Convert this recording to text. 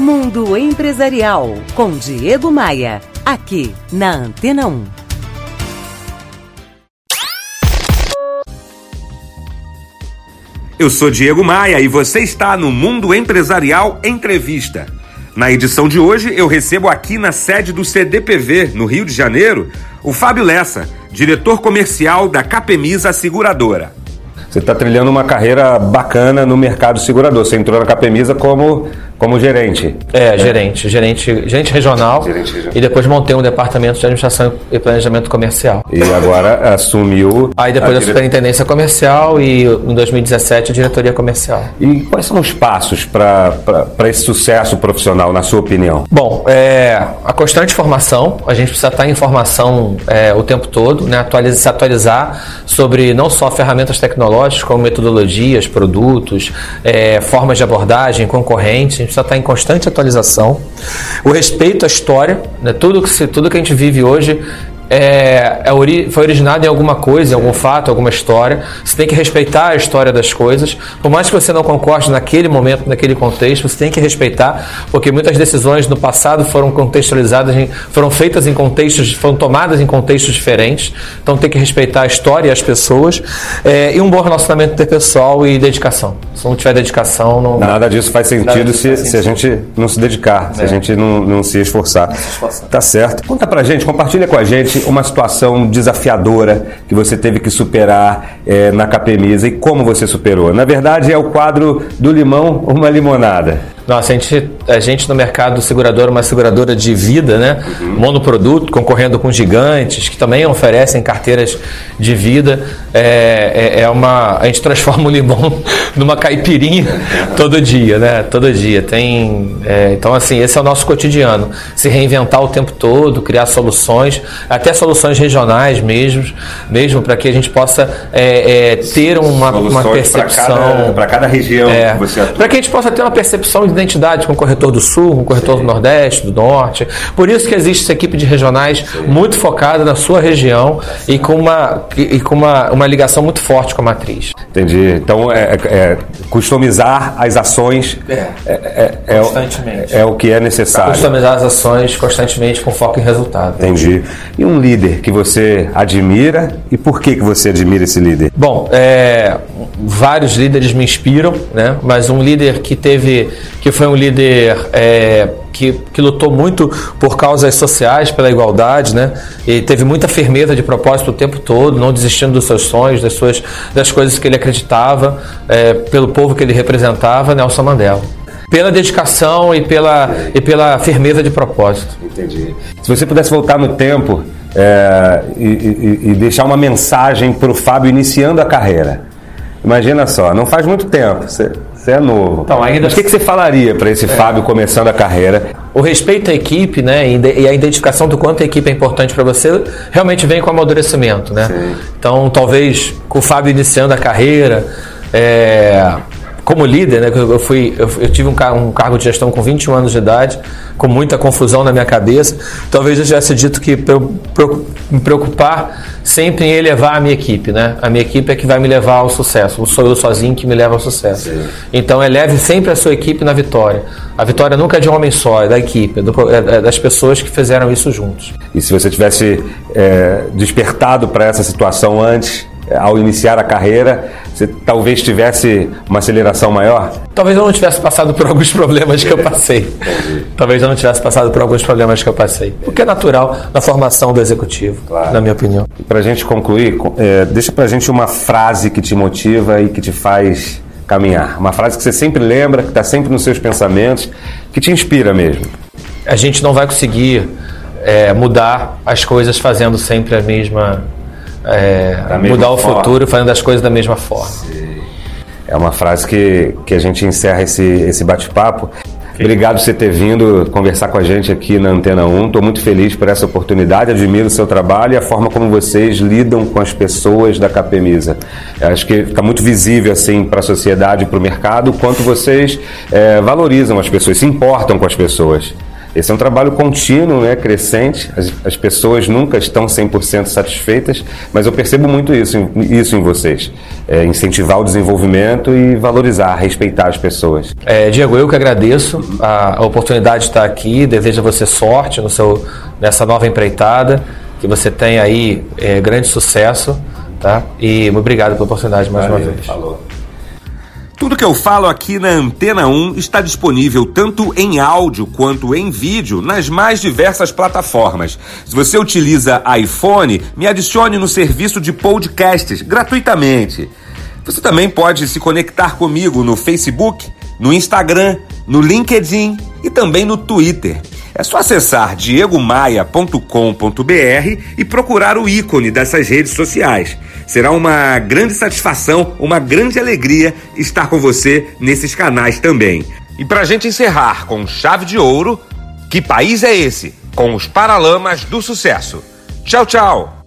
Mundo Empresarial com Diego Maia, aqui na Antena 1. Eu sou Diego Maia e você está no Mundo Empresarial Entrevista. Na edição de hoje, eu recebo aqui na sede do CDPV, no Rio de Janeiro, o Fábio Lessa, diretor comercial da Capemisa Seguradora. Você está trilhando uma carreira bacana no mercado segurador. Você entrou na Capemisa como como gerente. É, gerente, gerente, gerente regional. Gerente regional. E depois montei um departamento de administração e planejamento comercial. E agora assumiu. Aí depois a, a superintendência comercial e em 2017 a diretoria comercial. E quais são os passos para esse sucesso profissional, na sua opinião? Bom, é, a constante formação, a gente precisa estar em formação é, o tempo todo, né, atualizar, se atualizar sobre não só ferramentas tecnológicas, como metodologias, produtos, é, formas de abordagem, concorrentes precisa estar em constante atualização. O respeito à história, né? tudo, que, tudo que a gente vive hoje é, é ori foi originado em alguma coisa, em algum fato, alguma história. Você tem que respeitar a história das coisas. Por mais que você não concorde naquele momento, naquele contexto, você tem que respeitar, porque muitas decisões no passado foram contextualizadas, em, foram feitas em contextos, foram tomadas em contextos diferentes. Então tem que respeitar a história e as pessoas. É, e um bom relacionamento interpessoal e dedicação. Se não tiver dedicação, não. Nada disso faz sentido, se, se, a gente não se dedicar, é. se a gente não, não se esforçar. Não se esforçar. Tá certo. Conta pra gente, compartilha com a gente uma situação desafiadora que você teve que superar é, na Capemisa e como você superou. Na verdade, é o quadro do limão, uma limonada. Nossa, a gente, a gente no mercado segurador, uma seguradora de vida, né? Uhum. Monoproduto, concorrendo com gigantes, que também oferecem carteiras de vida. É, é, é uma. A gente transforma o limão numa caipirinha todo dia, né? Todo dia. Tem. É, então, assim, esse é o nosso cotidiano. Se reinventar o tempo todo, criar soluções, até soluções regionais mesmo, mesmo para que a gente possa é, é, ter uma, uma percepção. Para cada, cada, região é, Para que a gente possa ter uma percepção de identidade com o corretor do Sul, com o corretor Sim. do Nordeste, do Norte. Por isso que existe essa equipe de regionais Sim. muito focada na sua região e com, uma, e com uma, uma ligação muito forte com a matriz. Entendi. Então, é, é, é customizar as ações é, é, é, constantemente. É, o que é necessário. Customizar as ações constantemente com foco em resultado. Entendi. E um líder que você admira e por que, que você admira esse líder? Bom, vários líderes me inspiram, né? mas um líder que teve que foi um líder é, que, que lutou muito por causas sociais, pela igualdade, né? E teve muita firmeza de propósito o tempo todo, não desistindo dos seus sonhos, das suas das coisas que ele acreditava, é, pelo povo que ele representava, Nelson Mandela pela dedicação e pela, e pela firmeza de propósito. Entendi. Se você pudesse voltar no tempo é, e, e, e, deixar uma mensagem para o Fábio iniciando a carreira, imagina só, não faz muito tempo, você você é novo. Então, ainda... Mas o que, que você falaria para esse é. Fábio começando a carreira? O respeito à equipe, né, e a identificação do quanto a equipe é importante para você, realmente vem com amadurecimento, né? Sim. Então, talvez com o Fábio iniciando a carreira, é, como líder, né, eu, fui, eu, eu tive um, um, cargo de gestão com 21 anos de idade, com muita confusão na minha cabeça. Talvez eu tivesse dito que para me preocupar sempre em elevar a minha equipe, né? A minha equipe é que vai me levar ao sucesso. Não sou eu sozinho que me leva ao sucesso. Sim. Então eleve sempre a sua equipe na vitória. A vitória nunca é de um homem só, é da equipe, é, do, é, é das pessoas que fizeram isso juntos. E se você tivesse é, despertado para essa situação antes, ao iniciar a carreira, você talvez tivesse uma aceleração maior? Talvez eu não tivesse passado por alguns problemas que eu passei. talvez eu não tivesse passado por alguns problemas que eu passei. O que é natural na formação do executivo, claro. na minha opinião. Para a gente concluir, é, deixa para a gente uma frase que te motiva e que te faz caminhar. Uma frase que você sempre lembra, que está sempre nos seus pensamentos, que te inspira mesmo. A gente não vai conseguir é, mudar as coisas fazendo sempre a mesma é, mudar o forma. futuro fazendo as coisas da mesma forma. É uma frase que, que a gente encerra esse, esse bate-papo. Obrigado por você ter vindo conversar com a gente aqui na Antena 1. Estou muito feliz por essa oportunidade, admiro o seu trabalho e a forma como vocês lidam com as pessoas da Capemisa. Acho que fica muito visível assim para a sociedade e para o mercado o quanto vocês é, valorizam as pessoas, se importam com as pessoas. Esse é um trabalho contínuo, né, crescente. As, as pessoas nunca estão 100% satisfeitas, mas eu percebo muito isso, isso em vocês. É, incentivar o desenvolvimento e valorizar, respeitar as pessoas. É, Diego, eu que agradeço a, a, oportunidade de estar aqui. Desejo a você sorte no seu, nessa nova empreitada. Que você tenha aí é, grande sucesso. Tá? E obrigado pela oportunidade mais Valeu, uma vez. Falou. Tudo que eu falo aqui na Antena 1 está disponível tanto em áudio quanto em vídeo nas mais diversas plataformas. Se você utiliza iPhone, me adicione no serviço de podcasts gratuitamente. Você também pode se conectar comigo no Facebook, no Instagram, no LinkedIn e também no Twitter. É só acessar diegomaia.com.br e procurar o ícone dessas redes sociais. Será uma grande satisfação, uma grande alegria estar com você nesses canais também. E para a gente encerrar com chave de ouro, que país é esse? Com os Paralamas do Sucesso. Tchau, tchau!